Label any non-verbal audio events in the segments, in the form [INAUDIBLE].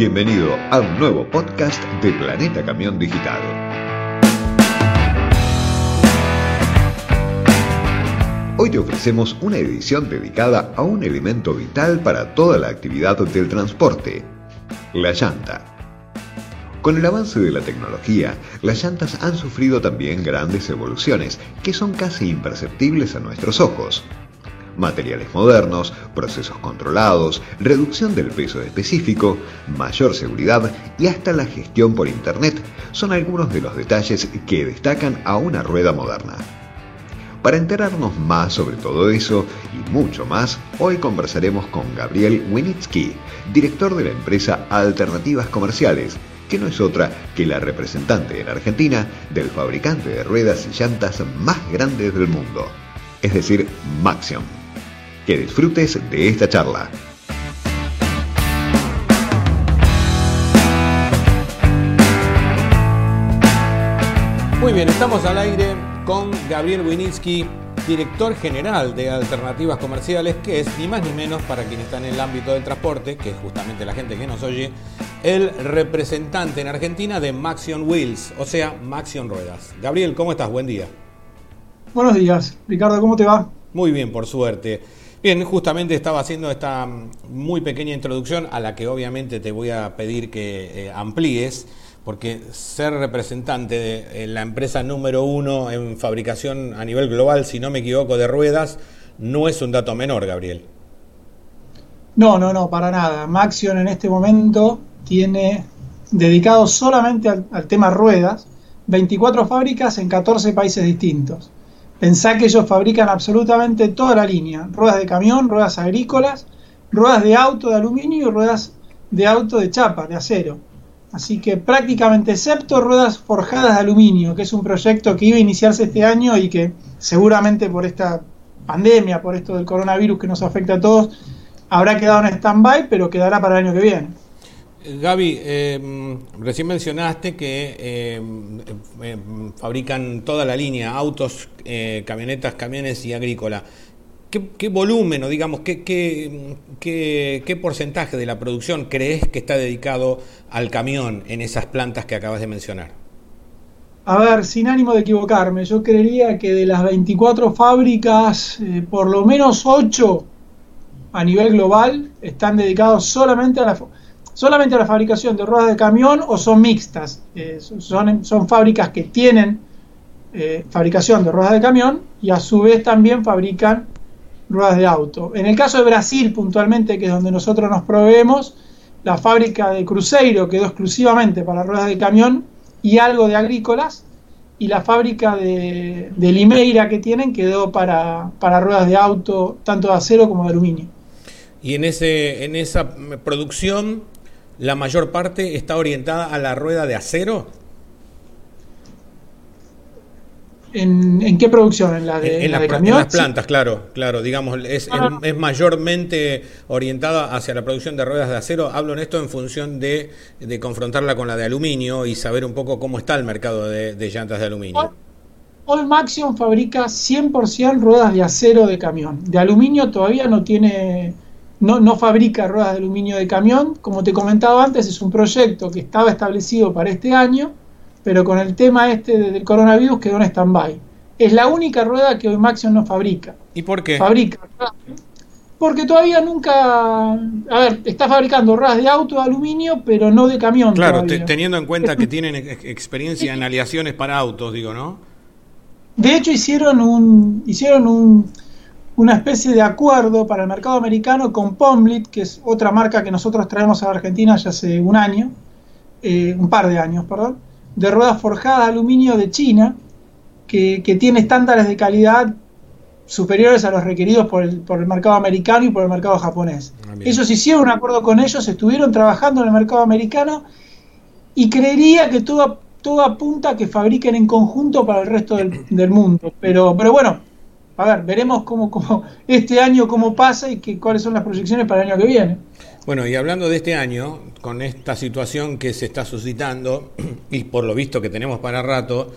Bienvenido a un nuevo podcast de Planeta Camión Digital. Hoy te ofrecemos una edición dedicada a un elemento vital para toda la actividad del transporte, la llanta. Con el avance de la tecnología, las llantas han sufrido también grandes evoluciones que son casi imperceptibles a nuestros ojos. Materiales modernos, procesos controlados, reducción del peso específico, mayor seguridad y hasta la gestión por Internet son algunos de los detalles que destacan a una rueda moderna. Para enterarnos más sobre todo eso y mucho más, hoy conversaremos con Gabriel Winitsky, director de la empresa Alternativas Comerciales, que no es otra que la representante en Argentina del fabricante de ruedas y llantas más grandes del mundo, es decir, Maxion. Que disfrutes de esta charla. Muy bien, estamos al aire con Gabriel Winitsky, director general de Alternativas Comerciales, que es ni más ni menos para quienes están en el ámbito del transporte, que es justamente la gente que nos oye, el representante en Argentina de Maxion Wheels, o sea, Maxion Ruedas. Gabriel, ¿cómo estás? Buen día. Buenos días, Ricardo, ¿cómo te va? Muy bien, por suerte. Bien, justamente estaba haciendo esta muy pequeña introducción a la que obviamente te voy a pedir que eh, amplíes porque ser representante de la empresa número uno en fabricación a nivel global, si no me equivoco, de ruedas, no es un dato menor, Gabriel. No, no, no, para nada. Maxion en este momento tiene dedicado solamente al, tema ruedas 24 fábricas en 14 países distintos. Pensá que ellos fabrican absolutamente toda la línea, ruedas de camión, ruedas agrícolas, ruedas de auto de aluminio y ruedas de auto de chapa, de acero. Así que prácticamente, excepto ruedas forjadas de aluminio, que es un proyecto que iba a iniciarse este año y que seguramente por esta pandemia, por esto del coronavirus que nos afecta a todos, habrá quedado en stand-by, pero quedará para el año que viene. Gaby, eh, recién mencionaste que eh, eh, fabrican toda la línea, autos, camionetas, camiones y agrícola. ¿Qué, volumen o digamos qué, qué, porcentaje de la producción crees que está dedicado al camión en esas plantas que acabas de mencionar? A ver, sin ánimo de equivocarme, yo creería que de las 24 fábricas, eh, por lo menos 8 a nivel global están dedicados solamente a la, solamente la fabricación de ruedas de camión o son mixtas. Eh, son, son fábricas que tienen eh, fabricación de ruedas de camión y a su vez también fabrican ruedas de auto. En el caso de Brasil, puntualmente, que es donde nosotros nos proveemos, la fábrica de Cruzeiro quedó exclusivamente para ruedas de camión y algo de agrícolas, y la fábrica de, Limeira que tienen quedó para, para ruedas de auto, tanto de acero como de aluminio. Y en, ese, en esa producción, la mayor parte está orientada a la rueda de acero. ¿En, qué producción? ¿En la de, en, las plantas, claro, claro. Digamos, es, es, mayormente orientada hacia la producción de ruedas de acero. Hablo en esto en función de, confrontarla con la de aluminio y saber un poco cómo está el mercado de, llantas de aluminio. Hoy Maxion fabrica 100% ruedas de acero de camión. De aluminio todavía no tiene, no, no fabrica ruedas de aluminio de camión. Como te comentaba antes, es un proyecto que estaba establecido para este año pero con el tema este del coronavirus quedó en stand-by. Es la única rueda que hoy Maxion no fabrica. ¿Y por qué? Fabrica. Porque todavía nunca. A ver, está fabricando ruedas de auto de aluminio, pero no de camión. Claro, teniendo en cuenta que [LAUGHS] tienen experiencia en aleaciones para autos, digo, ¿no? De hecho, hicieron un. Hicieron un una especie de acuerdo para el mercado americano con Pomlit, que es otra marca que nosotros traemos a Argentina ya hace un año, eh, un par de años, perdón, de ruedas forjadas de aluminio de China, que, tiene estándares de calidad superiores a los requeridos por el, por el mercado americano y por el mercado japonés. Ah, ellos hicieron un acuerdo con ellos, estuvieron trabajando en el mercado americano y creería que todo, todo apunta a que fabriquen en conjunto para el resto del, mundo. Pero, pero bueno, a ver, veremos cómo, cómo [LAUGHS] este año cómo pasa y que, cuáles son las proyecciones para el año que viene. Bueno, y hablando de este año, con esta situación que se está suscitando [CLEARS THROAT] y por lo visto que tenemos para rato,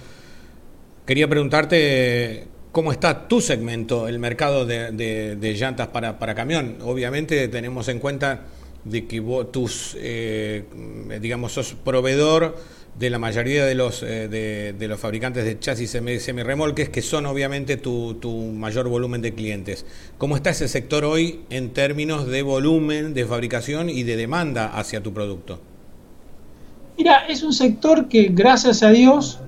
quería preguntarte cómo está tu segmento, el mercado de, llantas para, camión. Obviamente tenemos en cuenta de que vos, tus, eh, digamos, sos proveedor de la mayoría de los, de, los fabricantes de chasis semi-remolques, que son obviamente tu, tu, mayor volumen de clientes. ¿Cómo está ese sector hoy en términos de volumen de fabricación y de demanda hacia tu producto? Mira, es un sector que gracias a Dios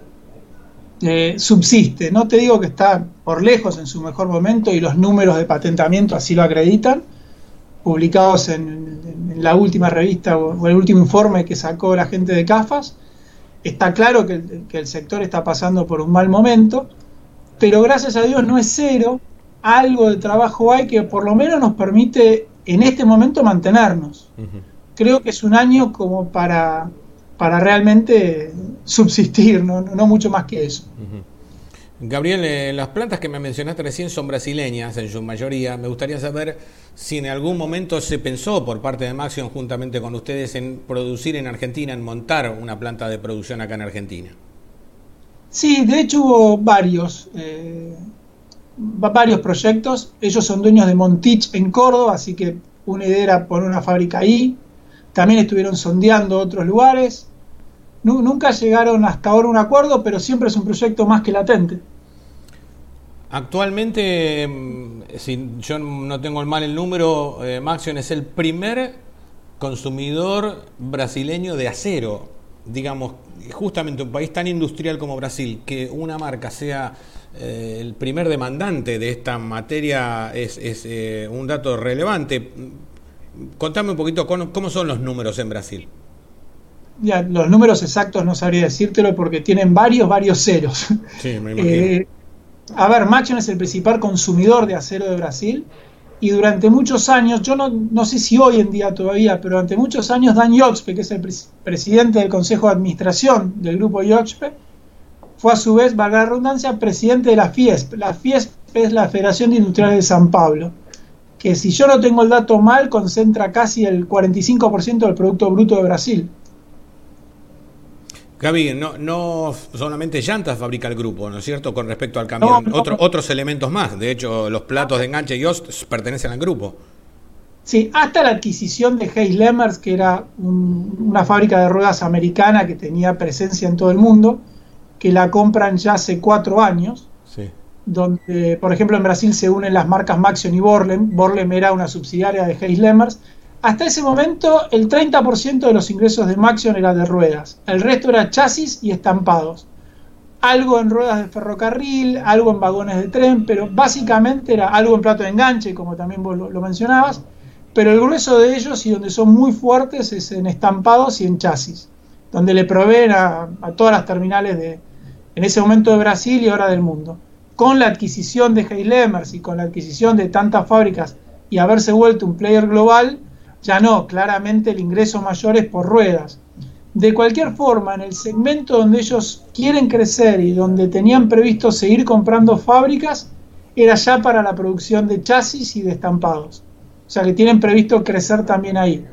eh, subsiste. No te digo que está por lejos en su mejor momento y los números de patentamiento así lo acreditan, publicados en, la última revista o, el último informe que sacó la gente de CAFAS. Está claro que el, sector está pasando por un mal momento, pero gracias a Dios no es cero. Algo de trabajo hay que por lo menos nos permite en este momento mantenernos. Creo que es un año como para para realmente subsistir, no, mucho más que eso. Gabriel, eh, las plantas que me mencionaste recién son brasileñas en su mayoría. Me gustaría saber si en algún momento se pensó por parte de Maxion juntamente con ustedes en producir en Argentina, en montar una planta de producción acá en Argentina. Sí, de hecho hubo varios, eh, varios proyectos. Ellos son dueños de Montich en Córdoba, así que una idea era poner una fábrica ahí. También estuvieron sondeando otros lugares. nunca llegaron hasta ahora a un acuerdo, pero siempre es un proyecto más que latente. Actualmente, mm, si yo no tengo mal el número, eh, Maxion es el primer consumidor brasileño de acero. Digamos, justamente un país tan industrial como Brasil, que una marca sea eh, el primer demandante de esta materia es, eh, un dato relevante contame un poquito cómo, son los números en Brasil. Ya, los números exactos no sabría decírtelo porque tienen varios, varios ceros. Sí, me imagino. Eh, a ver, Machion es el principal consumidor de acero de Brasil y durante muchos años, yo no, sé si hoy en día todavía, pero durante muchos años Dan Yoxpe, que es el presidente del Consejo de Administración del grupo Yoxpe, fue a su vez, valga la redundancia, presidente de la FIESP. La FIESP es la Federación de Industriales de San Pablo que si yo no tengo el dato mal, concentra casi el 45% del Producto Bruto de Brasil. Gaby, no, no solamente llantas fabrica el grupo, ¿no es cierto? Con respecto al camión, otros elementos más. De hecho, los platos de enganche y host pertenecen al grupo. Sí, hasta la adquisición de Hayes Lemmers, que era una fábrica de ruedas americana que tenía presencia en todo el mundo, que la compran ya hace cuatro años. Sí donde, por ejemplo, en Brasil se unen las marcas Maxion y Borlem. Borlem era una subsidiaria de Hayes Lemmers. Hasta ese momento, el 30% de los ingresos de Maxion era de ruedas. El resto era chasis y estampados. Algo en ruedas de ferrocarril, algo en vagones de tren, pero básicamente era algo en plato de enganche, como también vos lo, mencionabas. Pero el grueso de ellos y donde son muy fuertes es en estampados y en chasis, donde le proveen a, todas las terminales de, en ese momento de Brasil y ahora del mundo con la adquisición de Heilemers y con la adquisición de tantas fábricas y haberse vuelto un player global, ya no, claramente el ingreso mayor es por ruedas. De cualquier forma, en el segmento donde ellos quieren crecer y donde tenían previsto seguir comprando fábricas, era ya para la producción de chasis y de estampados. O sea que tienen previsto crecer también ahí.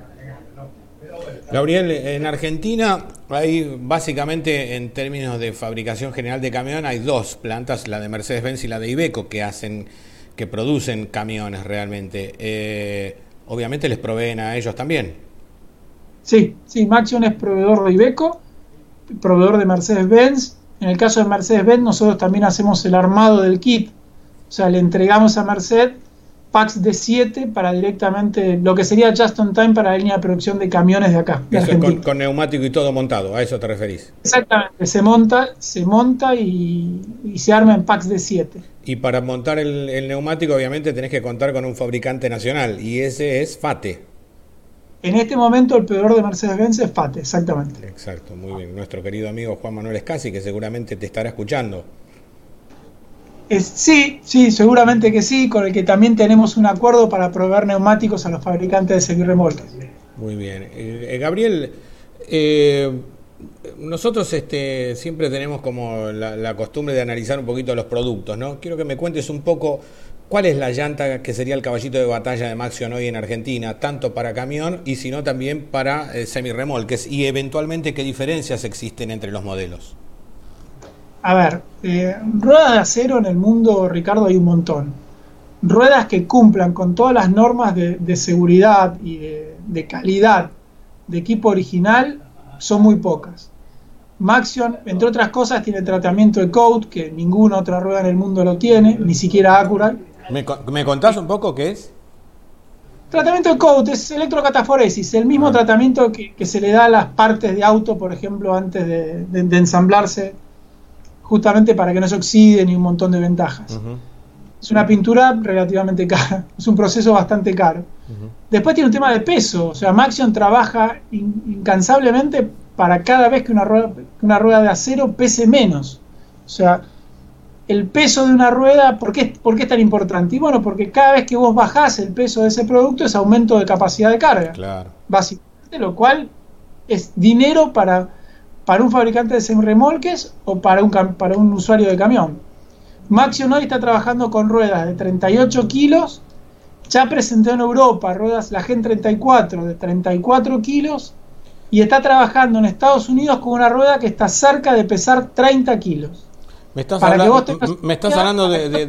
Gabriel, en Argentina hay básicamente en términos de fabricación general de camión hay dos plantas, la de Mercedes-Benz y la de Ibeco, que hacen, que producen camiones realmente. Eh, obviamente les proveen a ellos también. Sí, sí, Maxion es proveedor de Ibeco, proveedor de Mercedes-Benz. En el caso de Mercedes-Benz nosotros también hacemos el armado del kit. O sea, le entregamos a Mercedes packs de 7 para directamente lo que sería just on time para la línea de producción de camiones de acá. eso con, neumático y todo montado, a eso te referís. Exactamente, se monta, se monta y, se arma en packs de 7. Y para montar el, neumático obviamente tenés que contar con un fabricante nacional y ese es FATE. En este momento el peor de Mercedes-Benz es FATE, exactamente. Exacto, muy bien. Nuestro querido amigo Juan Manuel Escasi, que seguramente te estará escuchando sí, sí, seguramente que sí, con el que también tenemos un acuerdo para proveer neumáticos a los fabricantes de seguirremolques. Muy bien. Eh, eh, Gabriel, eh, nosotros este, siempre tenemos como la, costumbre de analizar un poquito los productos, ¿no? Quiero que me cuentes un poco cuál es la llanta que sería el caballito de batalla de Maxion hoy en Argentina, tanto para camión y si no también para semirremolques, y eventualmente qué diferencias existen entre los modelos. A ver, eh, ruedas de acero en el mundo, Ricardo, hay un montón. ruedas que cumplan con todas las normas de, seguridad y de, calidad de equipo original son muy pocas. Maxion, entre otras cosas, tiene tratamiento de code que ninguna otra rueda en el mundo lo tiene, ni siquiera Acura. ¿Me, ¿Me contás un poco qué es? Tratamiento de coat es electrocataforesis, el mismo ah. tratamiento que, se le da a las partes de auto, por ejemplo, antes de, ensamblarse, justamente para que no se oxiden y un montón de ventajas. Es una pintura relativamente cara, [LAUGHS] es un proceso bastante caro. Después tiene un tema de peso, o sea, Maxion trabaja incansablemente para cada vez que una rueda, que una rueda de acero pese menos. O sea, el peso de una rueda, ¿por qué, es tan importante? Y bueno, porque cada vez que vos bajás el peso de ese producto es aumento de capacidad de carga. Claro. Básicamente, lo cual es dinero para, para un fabricante de semirremolques o para un, para un usuario de camión. Maxion hoy está trabajando con ruedas de 38 kilos. Ya presentó en Europa ruedas, la Gen 34 de 34 kilos. Y está trabajando en Estados Unidos con una rueda que está cerca de pesar 30 kilos. Me estás, hablando, me estás hablando de,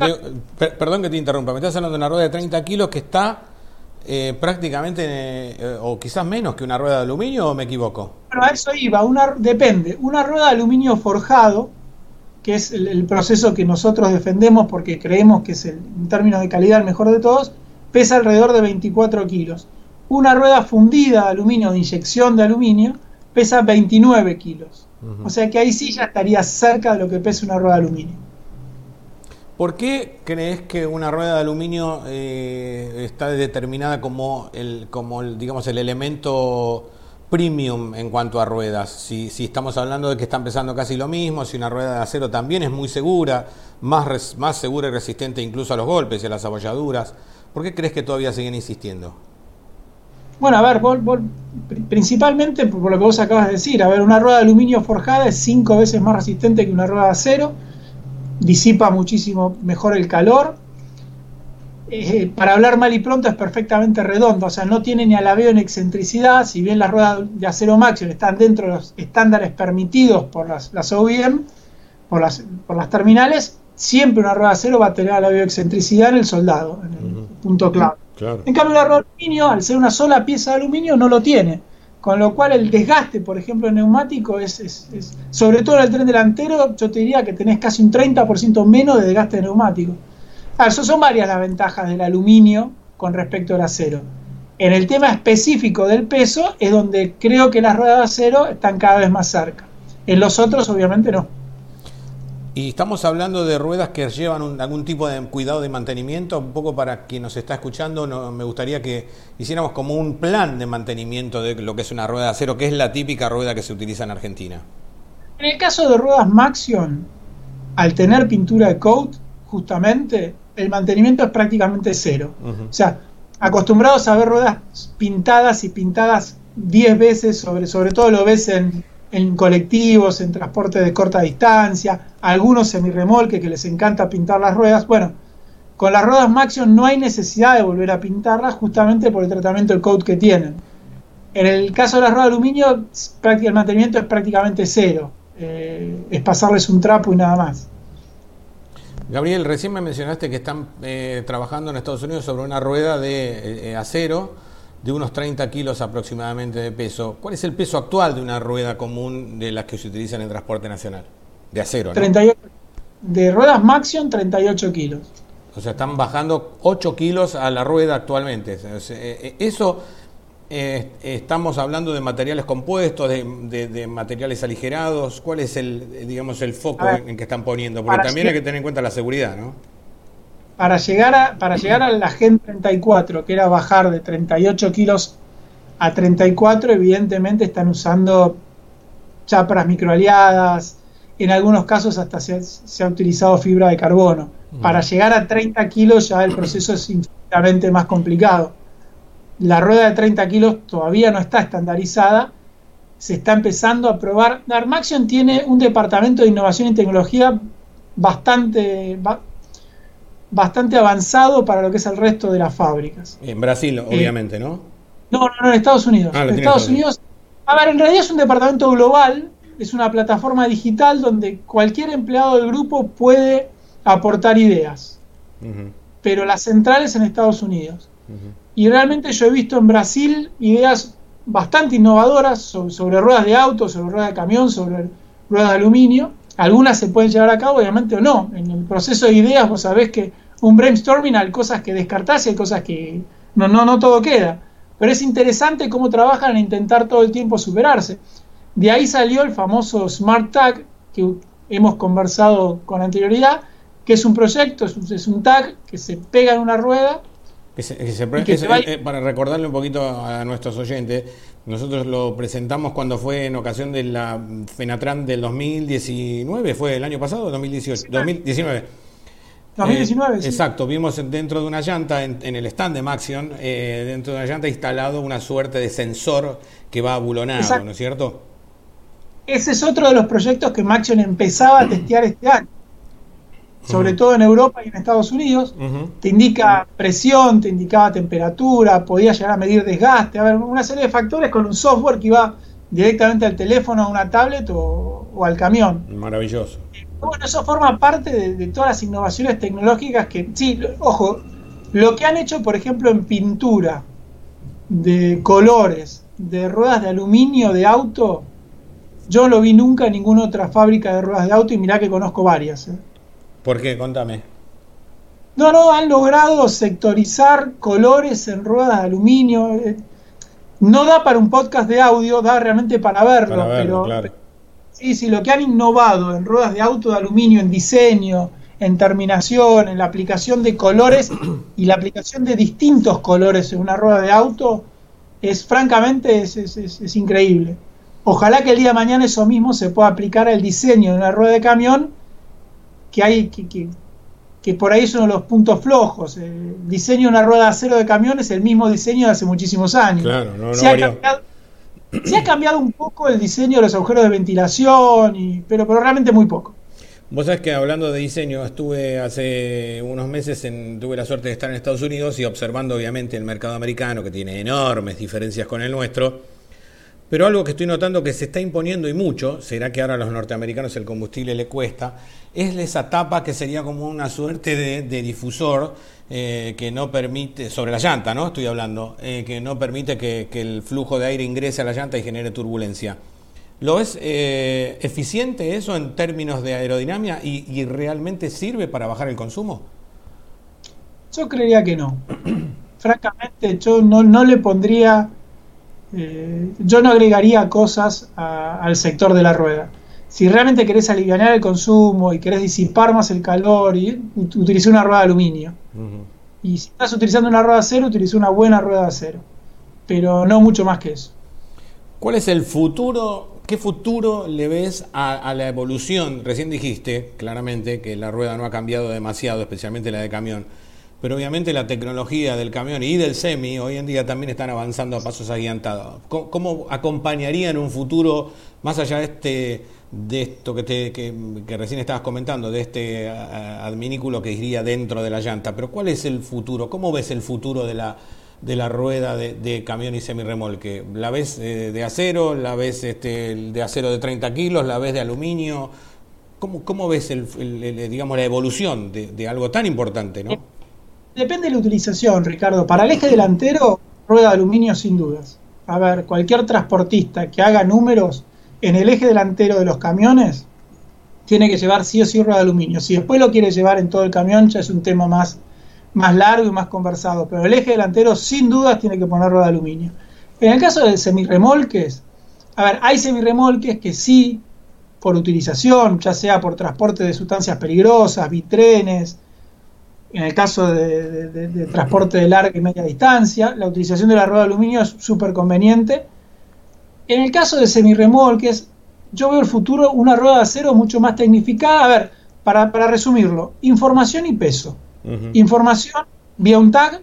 Perdón que te interrumpa. Me estás hablando de una rueda de 30 kilos que está eh, prácticamente, eh, o quizás menos que una rueda de aluminio, ¿o me equivoco? Bueno, a eso iba. Una, depende. Una rueda de aluminio forjado, que es el, proceso que nosotros defendemos porque creemos que es, el, en términos de calidad, el mejor de todos, pesa alrededor de 24 kilos. Una rueda fundida de aluminio, de inyección de aluminio, pesa 29 kilos. O sea que ahí sí ya estaría cerca de lo que pesa una rueda de aluminio. ¿Por qué crees que una rueda de aluminio eh, está determinada como el, como digamos, el elemento premium en cuanto a ruedas? Si, si, estamos hablando de que están pesando casi lo mismo, si una rueda de acero también es muy segura, más, más segura y resistente incluso a los golpes y a las abolladuras, ¿por qué crees que todavía siguen insistiendo? Bueno, a ver, principalmente por lo que vos acabas de decir, a ver, una rueda de aluminio forjada es cinco veces más resistente que una rueda de acero, disipa muchísimo mejor el calor. Eh, para hablar mal y pronto es perfectamente redondo, o sea, no tiene ni alabeo en excentricidad, si bien las ruedas de acero Maxion están dentro de los estándares permitidos por las, las OEM, por las, por las terminales, siempre una rueda de acero va a tener de excentricidad en el soldado, en el punto clave. En cambio, la rueda de aluminio, al ser una sola pieza de aluminio, no lo tiene. Con lo cual, el desgaste, por ejemplo, en neumático es, sobre todo en el tren delantero, yo te diría que tenés casi un 30% menos de desgaste de neumático. Ah, eso son varias las ventajas del aluminio con respecto al acero. En el tema específico del peso es donde creo que las ruedas de acero están cada vez más cerca. En los otros, obviamente, no. Y estamos hablando de ruedas que llevan algún tipo de cuidado de mantenimiento. Un poco para quien nos está escuchando, me gustaría que hiciéramos como un plan de mantenimiento de lo que es una rueda de acero, que es la típica rueda que se utiliza en Argentina. En el caso de ruedas Maxion, al tener pintura de coat, justamente, el mantenimiento es prácticamente cero. O sea, acostumbrados a ver ruedas pintadas y pintadas 10 veces, sobre, sobre todo lo ves en, en colectivos, en transporte de corta distancia, algunos semirremolque que les encanta pintar las ruedas. Bueno, con las ruedas Maxion no hay necesidad de volver a pintarlas justamente por el tratamiento del coat que tienen. En el caso de las ruedas de aluminio, el mantenimiento es prácticamente cero. Eh, es pasarles un trapo y nada más. Gabriel, recién me mencionaste que están eh, trabajando en Estados Unidos sobre una rueda de eh, acero de unos 30 kilos aproximadamente de peso. ¿Cuál es el peso actual de una rueda común de las que se utilizan en transporte nacional? De acero, ¿no? 38, de ruedas Maxion, 38 kilos. O sea, están bajando 8 kilos a la rueda actualmente. Eh, eh, eso, eh, estamos hablando de materiales compuestos, de, materiales aligerados. ¿Cuál es el, digamos, el foco en, que están poniendo? Porque también hay que tener en cuenta la seguridad, ¿no? Para llegar a, para llegar a la Gen 34, que era bajar de 38 kilos a 34, evidentemente están usando chapras microaliadas, en algunos casos hasta se, ha utilizado fibra de carbono. Para llegar a 30 kilos ya el [CLEARS THROAT] proceso es infinitamente más complicado. La rueda de 30 kilos todavía no está estandarizada, se está empezando a probar. Darmaxion tiene un departamento de innovación y tecnología bastante, bastante avanzado para lo que es el resto de las fábricas. En Brasil, eh, obviamente, ¿no? No, no, en Estados Unidos. Ah, en Estados Unidos. A ver, en realidad es un departamento global, es una plataforma digital donde cualquier empleado del grupo puede aportar ideas. pero la central es en Estados Unidos. Y realmente yo he visto en Brasil ideas bastante innovadoras sobre, ruedas de auto, sobre ruedas de camión, sobre ruedas de aluminio. Algunas se pueden llevar a cabo, obviamente, o no. En el proceso de ideas vos sabés que un brainstorming hay cosas que descartás y hay cosas que no, no, no todo queda. Pero es interesante cómo trabajan en intentar todo el tiempo superarse. De ahí salió el famoso Smart Tag, que hemos conversado con anterioridad, que es un proyecto, es un, tag que se pega en una rueda. Eh, para recordarle un poquito a nuestros oyentes, nosotros lo presentamos cuando fue en ocasión de la FENATRAN del 2019, ¿fue el año pasado o 2018? 2019. 2019, sí. Exacto, vimos dentro de una llanta, en, el stand de Maxion, eh, dentro de una llanta instalado una suerte de sensor que va abulonado, ¿no es cierto? Ese es otro de los proyectos que Maxion empezaba a testear este año sobre todo en Europa y en Estados Unidos, te indica presión, te indicaba temperatura, podía llegar a medir desgaste, a ver, una serie de factores con un software que iba directamente al teléfono, a una tablet o, al camión. Maravilloso. Bueno, eso forma parte de, todas las innovaciones tecnológicas que, sí, ojo, lo que han hecho, por ejemplo, en pintura, de colores, de ruedas de aluminio de auto, yo no lo vi nunca en ninguna otra fábrica de ruedas de auto y mirá que conozco varias. ¿eh? ¿Por qué? Contame. No, no, han logrado sectorizar colores en ruedas de aluminio. Eh, no da para un podcast de audio, da realmente para verlo, pero claro. Sí, sí, lo que han innovado en ruedas de auto de aluminio, en diseño, en terminación, en la aplicación de colores [CLEARS THROAT] y la aplicación de distintos colores en una rueda de auto, es francamente es, es increíble. Ojalá que el día de mañana eso mismo se pueda aplicar al diseño de una rueda de camión que hay que, que, por ahí son los puntos flojos. El diseño de una rueda de acero de camión es el mismo diseño de hace muchísimos años. Claro, no, se, ha cambiado, [CLEARS THROAT] se, ha cambiado, un poco el diseño de los agujeros de ventilación, y, pero, pero realmente muy poco. Vos sabés que hablando de diseño, estuve hace unos meses, en, tuve la suerte de estar en Estados Unidos y observando obviamente el mercado americano, que tiene enormes diferencias con el nuestro pero algo que estoy notando que se está imponiendo y mucho, será que ahora a los norteamericanos el combustible le cuesta, es esa tapa que sería como una suerte de, difusor eh, que no permite, sobre la llanta, ¿no? Estoy hablando, eh, que no permite que, el flujo de aire ingrese a la llanta y genere turbulencia. ¿Lo es eh, eficiente eso en términos de aerodinámica y, realmente sirve para bajar el consumo? Yo creería que no. [CLEARS THROAT] Francamente, yo no, no le pondría eh, yo no agregaría cosas al sector de la rueda. Si realmente querés aliviar el consumo y querés disipar más el calor, y, utilice una rueda de aluminio. Y si estás utilizando una rueda de acero, utiliza una buena rueda de acero. Pero no mucho más que eso. ¿Cuál es el futuro? ¿Qué futuro le ves a, la evolución? Recién dijiste claramente que la rueda no ha cambiado demasiado, especialmente la de camión pero obviamente la tecnología del camión y del semi hoy en día también están avanzando a pasos agigantados. ¿Cómo, acompañaría en un futuro, más allá de, este, de esto que, te, que, recién estabas comentando, de este adminículo que iría dentro de la llanta? Pero ¿cuál es el futuro? ¿Cómo ves el futuro de la, de la rueda de, camión y semirremolque? ¿La ves eh, de acero? ¿La ves este, de acero de 30 kilos? ¿La ves de aluminio? ¿Cómo, cómo ves el, digamos, la evolución de, de algo tan importante? ¿no? Depende de la utilización, Ricardo. Para el eje delantero, rueda de aluminio sin dudas. A ver, cualquier transportista que haga números en el eje delantero de los camiones tiene que llevar sí o sí rueda de aluminio. Si después lo quiere llevar en todo el camión, ya es un tema más, más largo y más conversado. Pero el eje delantero, sin dudas, tiene que poner rueda de aluminio. En el caso de semirremolques, a ver, hay semirremolques que sí, por utilización, ya sea por transporte de sustancias peligrosas, bitrenes, en el caso de, transporte de larga y media distancia, la utilización de la rueda de aluminio es súper conveniente. En el caso de semirremolques, yo veo el futuro una rueda de acero mucho más tecnificada. A ver, para, resumirlo, información y peso. Información vía un tag,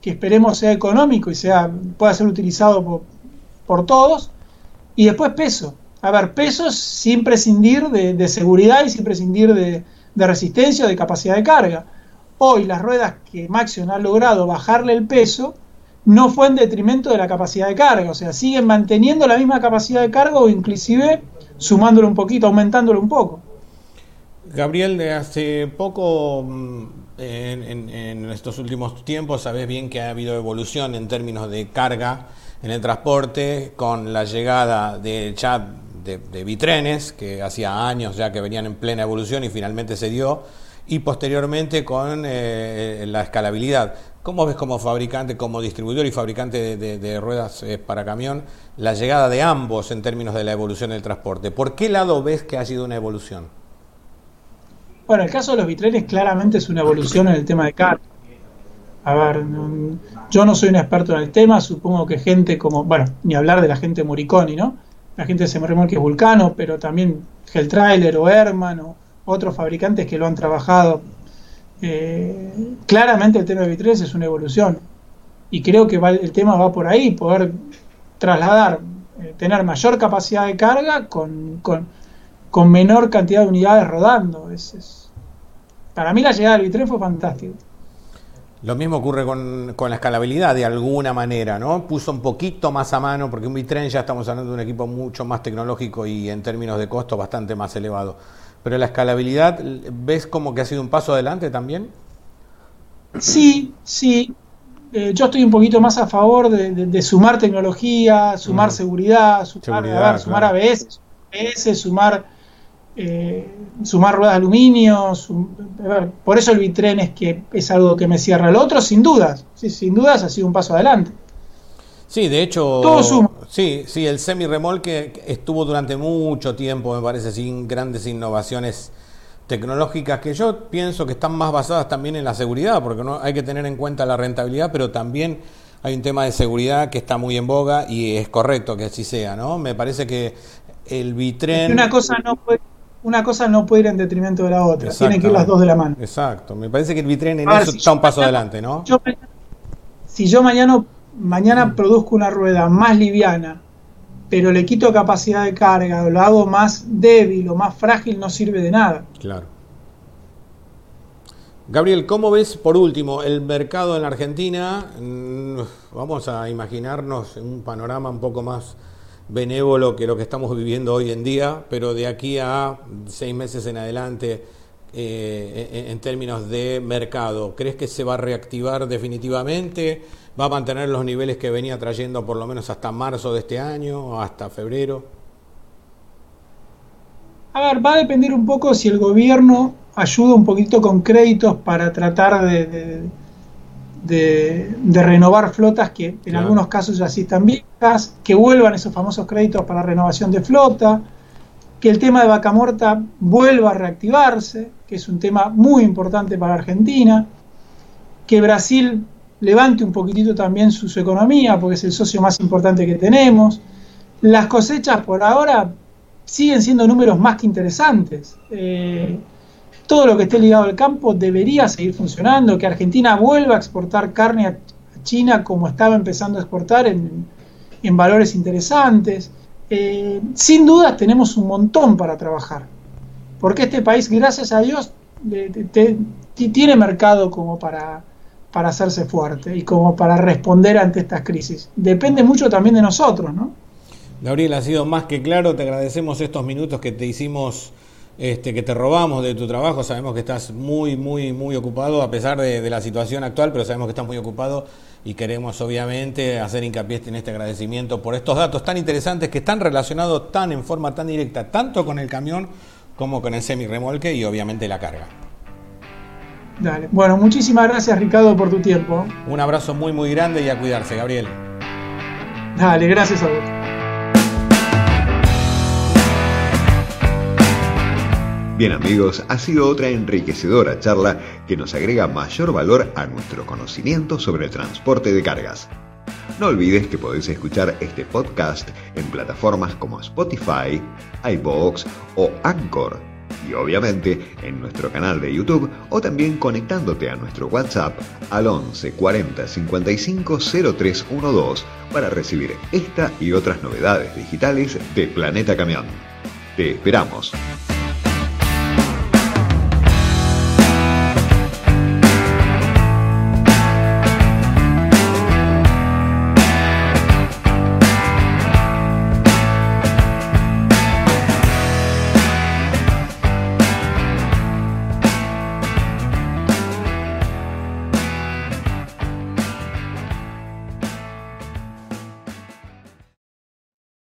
que esperemos sea económico y sea, pueda ser utilizado por, por todos. Y después peso. A ver, peso sin prescindir de, seguridad y sin prescindir de, de resistencia o de capacidad de carga hoy las ruedas que Maxion ha logrado bajarle el peso no fue en detrimento de la capacidad de carga, o sea, siguen manteniendo la misma capacidad de carga o inclusive sumándolo un poquito, aumentándolo un poco. Gabriel, de hace poco mm, en, estos últimos tiempos sabes bien que ha habido evolución en términos de carga en el transporte con la llegada de chat de, de bitrenes, que hacía años ya que venían en plena evolución y finalmente se dio, y posteriormente con eh, la escalabilidad. ¿Cómo ves como fabricante, como distribuidor y fabricante de, ruedas eh, para camión, la llegada de ambos en términos de la evolución del transporte? ¿Por qué lado ves que ha sido una evolución? Bueno, el caso de los bitrenes claramente es una evolución en el tema de carga. A ver, yo no soy un experto en el tema, supongo que gente como, bueno, ni hablar de la gente Moriconi, ¿no? La gente de que es Vulcano, pero también Trailer o Herman o otros fabricantes que lo han trabajado. Eh, claramente el tema de bitrenes es una evolución y creo que el tema va por ahí, poder trasladar, eh, tener mayor capacidad de carga con, con, menor cantidad de unidades rodando. Es, para mí la llegada del bitren fue fantástica. Lo mismo ocurre con, la escalabilidad de alguna manera, ¿no? Puso un poquito más a mano, porque un bitren ya estamos hablando de un equipo mucho más tecnológico y en términos de costo bastante más elevado. Pero la escalabilidad, ¿ves como que ha sido un paso adelante también? Sí, sí. Eh, yo estoy un poquito más a favor de, sumar tecnología, sumar seguridad, sumar, sumar ABS, sumar eh, sumar ruedas de aluminio, por eso el bitren es que es algo que me cierra. el otro, sin dudas, sí, sin dudas ha sido un paso adelante. Sí, de hecho, Todo sí, sí, el semi-remolque estuvo durante mucho tiempo, me parece, sin grandes innovaciones tecnológicas que yo pienso que están más basadas también en la seguridad, porque no hay que tener en cuenta la rentabilidad, pero también hay un tema de seguridad que está muy en boga y es correcto que así sea, ¿no? Me parece que el bitren... una cosa no puede una cosa no puede ir en detrimento de la otra, tienen que ir las dos de la mano. Exacto, me parece que el Bitren en eso está un paso adelante, ¿no? si yo mañana, mañana mm. produzco una rueda más liviana, pero le quito capacidad de carga, o lo hago más débil o más frágil, no sirve de nada. Claro. Gabriel, ¿cómo ves por último el mercado en la Argentina? Mm, vamos a imaginarnos un panorama un poco más benévolo que lo que estamos viviendo hoy en día, pero de aquí a seis meses en adelante, eh, en, términos de mercado, ¿crees que se va a reactivar definitivamente? ¿Va a mantener los niveles que venía trayendo por lo menos hasta marzo de este año o hasta febrero? A ver, va a depender un poco si el gobierno ayuda un poquito con créditos para tratar de de, renovar flotas que en algunos casos ya sí están viejas, que vuelvan esos famosos créditos para renovación de flota, que el tema de vaca muerta vuelva a reactivarse, que es un tema muy importante para Argentina, que Brasil levante un poquitito también su, economía, porque es el socio más importante que tenemos. Las cosechas por ahora siguen siendo números más que interesantes. Eh, todo lo que esté ligado al campo debería seguir funcionando, que Argentina vuelva a exportar carne a China como estaba empezando a exportar en, valores interesantes. Eh, sin duda tenemos un montón para trabajar, porque este país, gracias a Dios, tiene mercado como para, para hacerse fuerte y como para responder ante estas crisis. Depende mucho también de nosotros, ¿no? Gabriel, ha sido más que claro, te agradecemos estos minutos que te hicimos este, que te robamos de tu trabajo. Sabemos que estás muy, muy, muy ocupado a pesar de, la situación actual, pero sabemos que estás muy ocupado y queremos obviamente hacer hincapié en este agradecimiento por estos datos tan interesantes que están relacionados tan en forma tan directa, tanto con el camión como con el semi-remolque y obviamente la carga. Dale. Bueno, muchísimas gracias Ricardo por tu tiempo. Un abrazo muy, muy grande y a cuidarse, Gabriel. Dale, gracias a vos. Bien amigos, ha sido otra enriquecedora charla que nos agrega mayor valor a nuestro conocimiento sobre el transporte de cargas. No olvides que podés escuchar este podcast en plataformas como Spotify, iBox o Anchor y obviamente en nuestro canal de YouTube o también conectándote a nuestro WhatsApp al 11 40 55 0312 para recibir esta y otras novedades digitales de Planeta Camión. Te esperamos.